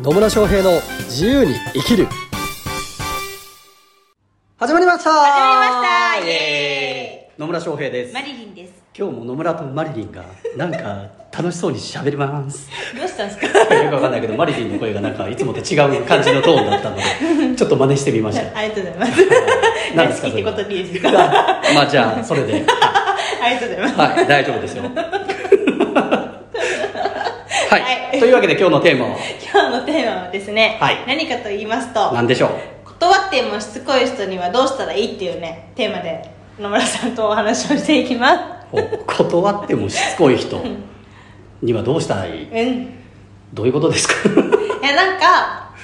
野村翔平の自由に生きる。始まりました。始まりました。イエーイ。野村翔平です。マリリンです。今日も野村とマリリンがなんか楽しそうに喋ります。どうしたんですか？よくわかんないけどマリリンの声がなんかいつもと違う感じのトーンだったので ちょっと真似してみました。ありがとうございます。何ですか好きってことでいいですかまあじゃあそれで。ありがとうございます。はい大丈夫ですよはい、はい。というわけで今日のテーマは？今日のテーマはですね、はい。何かと言いますと何でしょう？断ってもしつこい人にはどうしたらいいっていうねテーマで野村さんとお話をしていきまほう断ってもしつこい人にはどうしたらいい？すうん。どういうことですか？いやなんか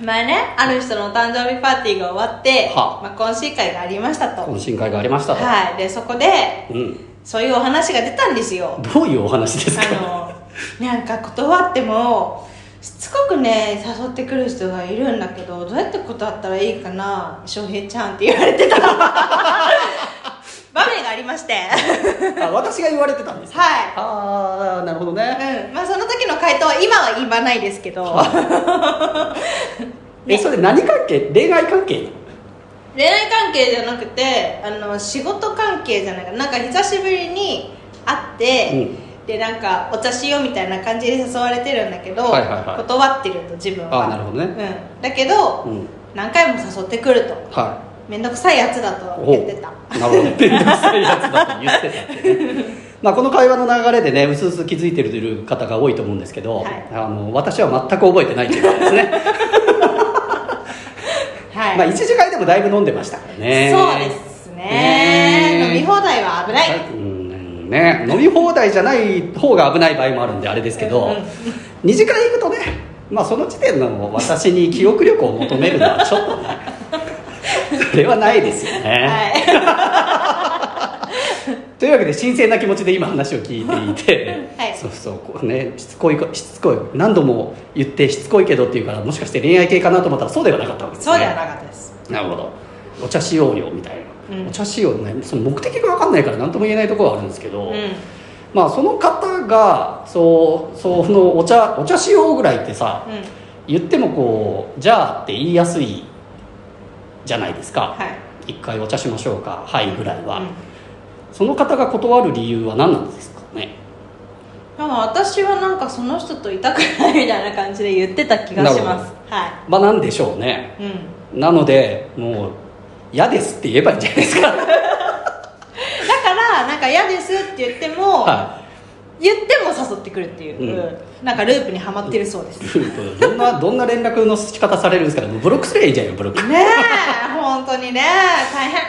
前ねある人のお誕生日パーティーが終わって、は。まあ、懇親会がありましたと。懇親会がありましたと、はい。でそこでうん、そういうお話が出たんですよ。どういうお話ですか？あのなんか断ってもしつこくね誘ってくる人がいるんだけどどうやって断ったらいいかな？翔平ちゃんって言われてた場面がありまして。あ私が言われてたんですか？はああなるほどね。い、うん。まあ、その時の回答は今は言わないですけど。えそれ何関係？恋愛関係恋愛関係じゃなくてあの仕事関係じゃないかな。なんか久しぶりに会って、でなんかお茶しようみたいな感じで誘われてるんだけど、はいはいはい。断ってると自分は。あなるほどね。うん、だけど、うん。何回も誘ってくると。は面倒くさいやつだとい言ってた。おなるほど 面倒くさいやつだと言ってたってね。まあこの会話の流れでねうすうす気づいてる方が多いと思うんですけど、はい。あの私は全く覚えてないということですね。はい、まあ一次会でもだいぶ飲んでましたからね。そうですね。ね飲み放題は危ない、うんね、飲み放題じゃない方が危ない場合もあるんであれですけど、うんうん二次会行くとね、まあ、その時点の私に記憶力を求めるのは ちょっとねそれはないですよね、はというわけで神聖な気持ちで今話を聞いていて、はい。そうそうこうねしつこいかしつこい何度も言ってしつこいけどっていうからもしかして恋愛系かなと思ったらそうではなかったわけい、ですね。そうではなかったです。なるほど。お茶しようよみたいな、うんお茶しようねその目的が分かんないから何とも言えないところはあるんですけど、うん。まあその方がそうそのお茶お茶しようぐらいってさうん。言ってもこうじゃあって言いやすいじゃないですか、はい。一回お茶しましょうかはいぐらいは、うん。その方が断る理由は何なんですかね？私はなんかその人といたくないみたいな感じで言ってた気がします。はまあなんでしょうね。い、うん、なのでもう嫌ですって言えばいいんじゃないですか。だからなんか嫌ですって言っても、は言っても誘ってくるっていう、うん。なんかループにはまってるそうです。いループどんなどんな連絡の仕方されるんですかブロックすればいいじゃんよブロック。ねえ本当にね大変。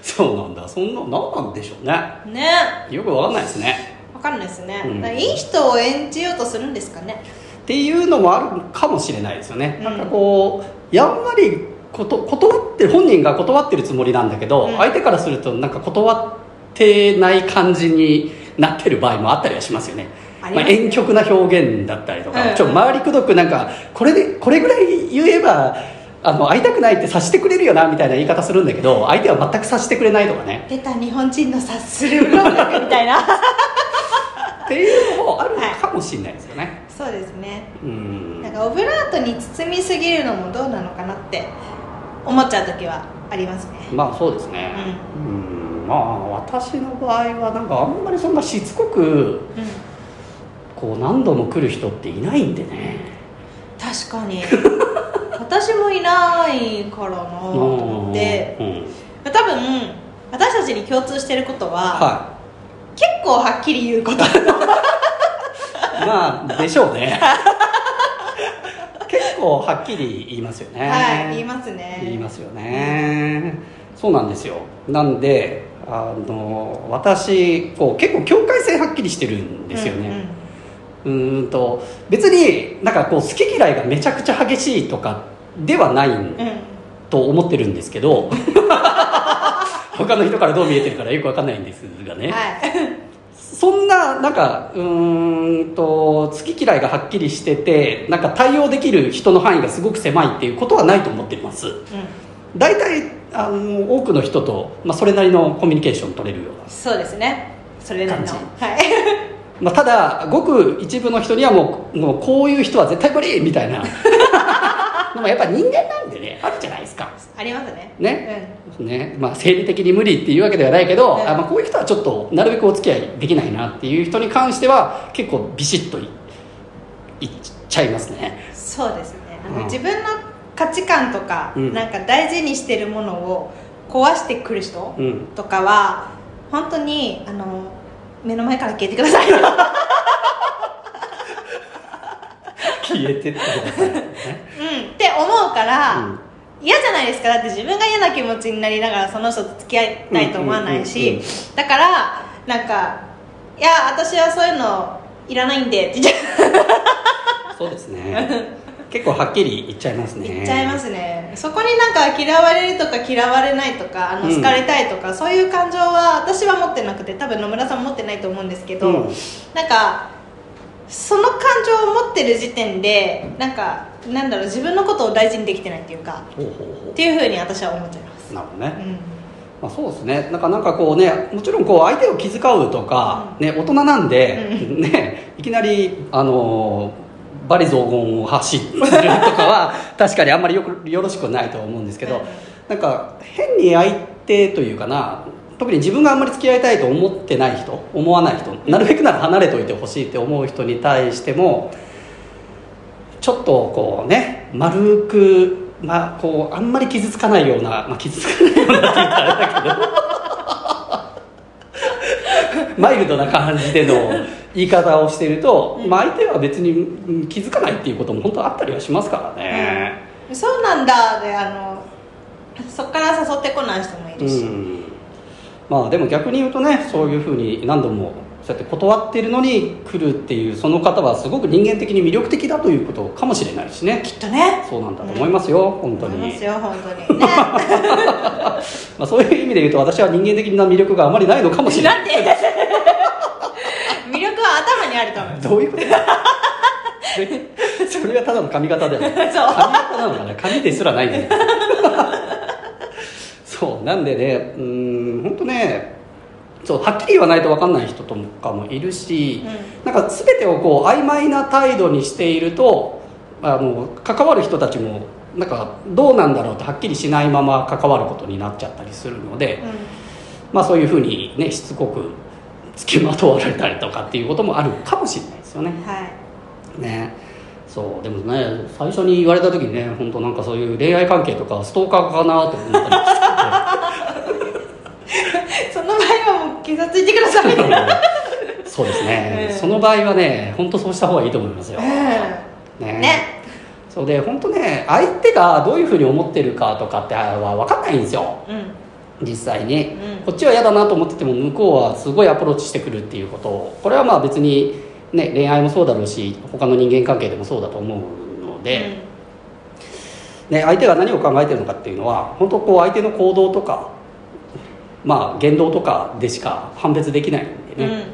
そうなんだ。そんな何なんでしょうね。ね。よくわかんないですね。わかんないですね、うん。いい人を演じようとするんですかねっていうのもあるかもしれないですよね、うん。なんかこうやんわりこと断ってる本人が断ってるつもりなんだけど、うん。相手からするとなんか断ってない感じになってる場合もあったりはしますよね。まあ、婉曲な表現だったりとか、うん。ちょっと回りくどくなんかこれでこれぐらい言えばあの会いたくないって察してくれるよなみたいな言い方するんだけど相手は全く察してくれないとかね。出た日本人の察する能力みたいな。っていうのもあるかもしれないですよね、そうですね。うん。なんかオブラートに包みすぎるのもどうなのかなって思っちゃう時はありますね。まあそうですね。うん。まあ私の場合はなんかあんまりそんなしつこくうんこう何度も来る人っていないんでね。確かに。私もいないからなと思って。うん。うん。多分私たちに共通してることは、は結構はっきり言うこと。いまあでしょうね。結構はっきり言いますよね。はい言いますね。言いますよね、そうなんですよ。なんであの私こう結構境界線はっきりしてるんですよね、うーんと別になんかこう好き嫌いがめちゃくちゃ激しいとかではないうんうん、うん。と思ってるんですけど 他の人からどう見えてるからよくわかんないんですがね、はいそんななんかうーんと好き嫌いがはっきりしててなんか対応できる人の範囲がすごく狭いっていうことはないと思っています。うん大体あの多くの人と、まあ、それなりのコミュニケーション取れるようなそうですね。それなりの。感はい。まあ、ただごく一部の人にはもうもうこういう人は絶対無理みたいなでもやっぱ人間なんでねあるじゃないですか。ありますね。ね。ね。まあ、生理的に無理っていうわけではないけど、うん。あまあ、こういう人はちょっとなるべくお付き合いできないなっていう人に関しては結構ビシッといいっちゃいますね。うんそうですね。あの、うん。自分の価値観とか、うん。なんか大事にしてるものを壊してくる人うん。とかは本当にあの目の前から消えてください消えてってください、ね。うん。って思うから、うん。嫌じゃないですか。だって自分が嫌な気持ちになりながらその人と付き合いたいと思わないうんうんうんしうん。だからなんか「いや私はそういうのいらないんで」って言っちゃそうですね。結構はっきり言っちゃいますね。言っちゃいますね。そこになんか嫌われるとか嫌われないとかあのうん。好かれたいとか、そういう感情は私は持ってなくて多分野村さんも持ってないと思うんですけど、うん。なんかその感情を持ってる時点でなんかなんだろう自分のことを大事にできてないっていうかほうほうほっていうふうに私は思っちゃいます。うなるほどね、うん。まあ、そうですね。なんかなんかこうねもちろんこう相手を気遣うとか、ね、大人なんで、ね、いきなりあのバリ雑言を発信するとかは 確かにあんまりよくよろしくないと思うんですけど、うん。なんか変に相手というかな特に自分があんまり付き合いたいと思ってない人思わない人なるべくなら離れといてほしいって思う人に対してもちょっとこうね丸く、まあ、こうあんまり傷つかないような、まあ、傷つかないようなって言ったらあれだけど マイルドな感じでの言い方をしていると、まあ、相手は別にうん気づかないっていうことも本当あったりはしますからね。そうなんだ。であのそっから誘ってこない人もいるし、うんまあでも逆に言うとねそういうふうに何度もそうやって断ってるのに来るっていうその方はすごく人間的に魅力的だということかもしれないしね。きっとね。そうなんだと思いますよ、本当に。思いますよ本当にね。まあ、そういう意味で言うと私は人間的な魅力があまりないのかもしれない。魅力は頭にあると思うどういうこと？それそれがただの髪型だよね髪型なのかな？髪ですらないんだよそうなんでねうん本当ねそうはっきり言わないと分かんない人とかもいるし、なんか全てをこう曖昧な態度にしているとあの関わる人たちもなんかどうなんだろうとはっきりしないまま関わることになっちゃったりするので、まあ、そういうふうにねしつこく付きまとわれたりとかっていうこともあるかもしれないですよね。うんはい。ね。そうでもね最初に言われた時にね本当なんかそういう恋愛関係とかストーカーかなと思ったりその場合はもう警察行ってください。そうですね、うん。その場合はね本当そうした方がいいと思いますよ、ね。ね。そうで本当ね相手がどういうふうに思ってるかとかっては分かんないんですよ。うん。実際に、うん。こっちは嫌だなと思ってても向こうはすごいアプローチしてくるっていうこと。をこれはまあ別に、ね、恋愛もそうだろうし他の人間関係でもそうだと思うので、ね、相手が何を考えてるのかっていうのは本当こう相手の行動とか、まあ、言動とかでしか判別できないんでね、うん、うん、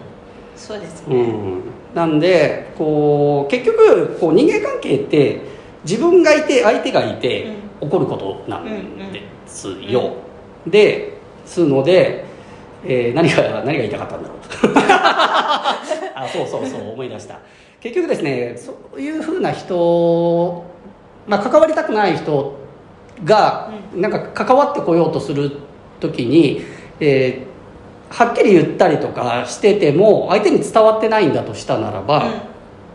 そうですね、うん、なんでこう結局こう人間関係って自分がいて相手がいて起こることなんですよ、ですので、えー何が何が言いたかったんだろう。あそうそうそう思い出した。結局ですねそういうふうな人、まあ、関わりたくない人がなんか関わってこようとする時に、えーはっきり言ったりとかしてても相手に伝わってないんだとしたならば、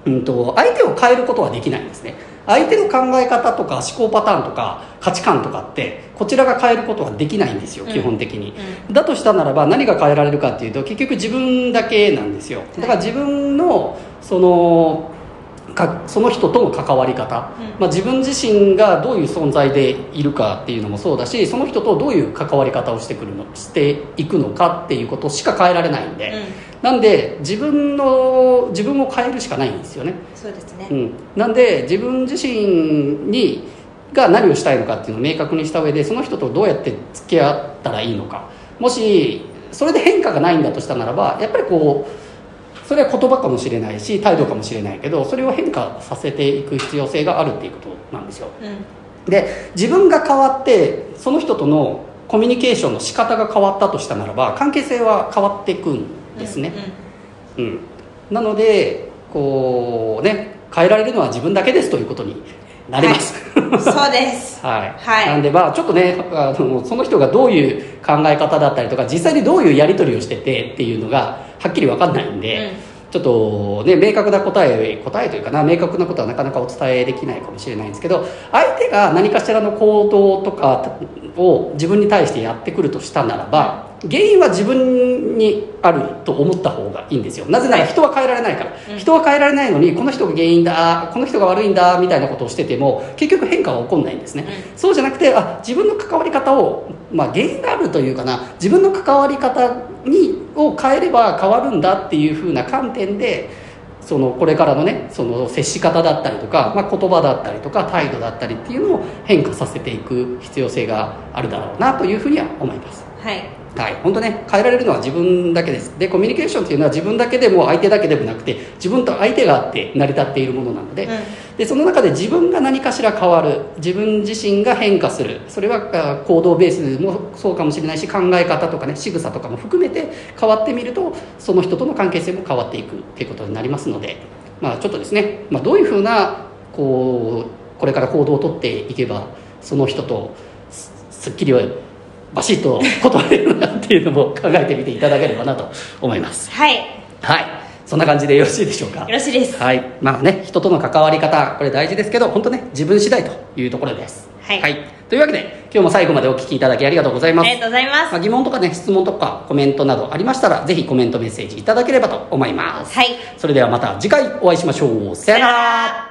うん。と相手を変えることはできないんですね。相手の考え方とか思考パターンとか価値観とかってこちらが変えることはできないんですよ、うん。基本的に、うだとしたならば何が変えられるかっていうと結局自分だけなんですよ。だから自分のそのかその人との関わり方、うん。まあ、自分自身がどういう存在でいるかっていうのもそうだしその人とどういう関わり方をしてくるのしていくのかっていうことしか変えられないんで、うん。なんで自分の自分を変えるしかないんですよね、そうですね、うん、なんで自分自身にが何をしたいのかっていうのを明確にした上でその人とどうやって付き合ったらいいのか。もしそれで変化がないんだとしたならばやっぱりこうそれは言葉かもしれないし態度かもしれないけどそれを変化させていく必要性があるっていうことなんですよ。うん。で自分が変わってその人とのコミュニケーションの仕方が変わったとしたならば関係性は変わっていくんですね、うん、なのでこうね変えられるのは自分だけですということになります、そうです。はい、はい。なんでまあちょっとねあのその人がどういう考え方だったりとか実際にどういうやり取りをしててっていうのがはっきり分かんないんで、うん。ちょっとね明確な答え答えというかな明確なことはなかなかお伝えできないかもしれないんですけど相手が何かしらの行動とかを自分に対してやってくるとしたならば原因は自分にあると思った方がいいんですよ。なぜなら人は変えられないから、うん。人は変えられないのにこの人が原因だこの人が悪いんだみたいなことをしてても結局変化は起こんないんですね、うそうじゃなくてあ自分の関わり方を、まあ、原因があるというかな自分の関わり方にを変えれば変わるんだっていう風な観点でそのこれからのねその接し方だったりとか、まあ、言葉だったりとか態度だったりっていうのを変化させていく必要性があるだろうなというふうには思います。はいはい、本当ね変えられるのは自分だけです。でコミュニケーションっていうのは自分だけでも相手だけでもなくて自分と相手があって成り立っているものなので,、うん。でその中で自分が何かしら変わる自分自身が変化する。それはあ行動ベースもそうかもしれないし考え方とかね仕草とかも含めて変わってみるとその人との関係性も変わっていくっていうことになりますので、まあ、ちょっとですね、まあ、どういうふうなこうこれから行動をとっていけばその人とすすっきりはバシッと断れるなっていうのも考えてみていただければなと思います。はい。よはい。そんな感じでよろしいでしょうか？ろしいです。はい。まあね人との関わり方これ大事ですけど本当ね自分次第というところです。はい。というわけで今日も最後までお聞きいただきありがとうございます。ありがとうございます。まあ、疑問とかね質問とかコメントなどありましたらぜひコメントメッセージいただければと思います。はい。それではまた次回お会いしましょう。さよなら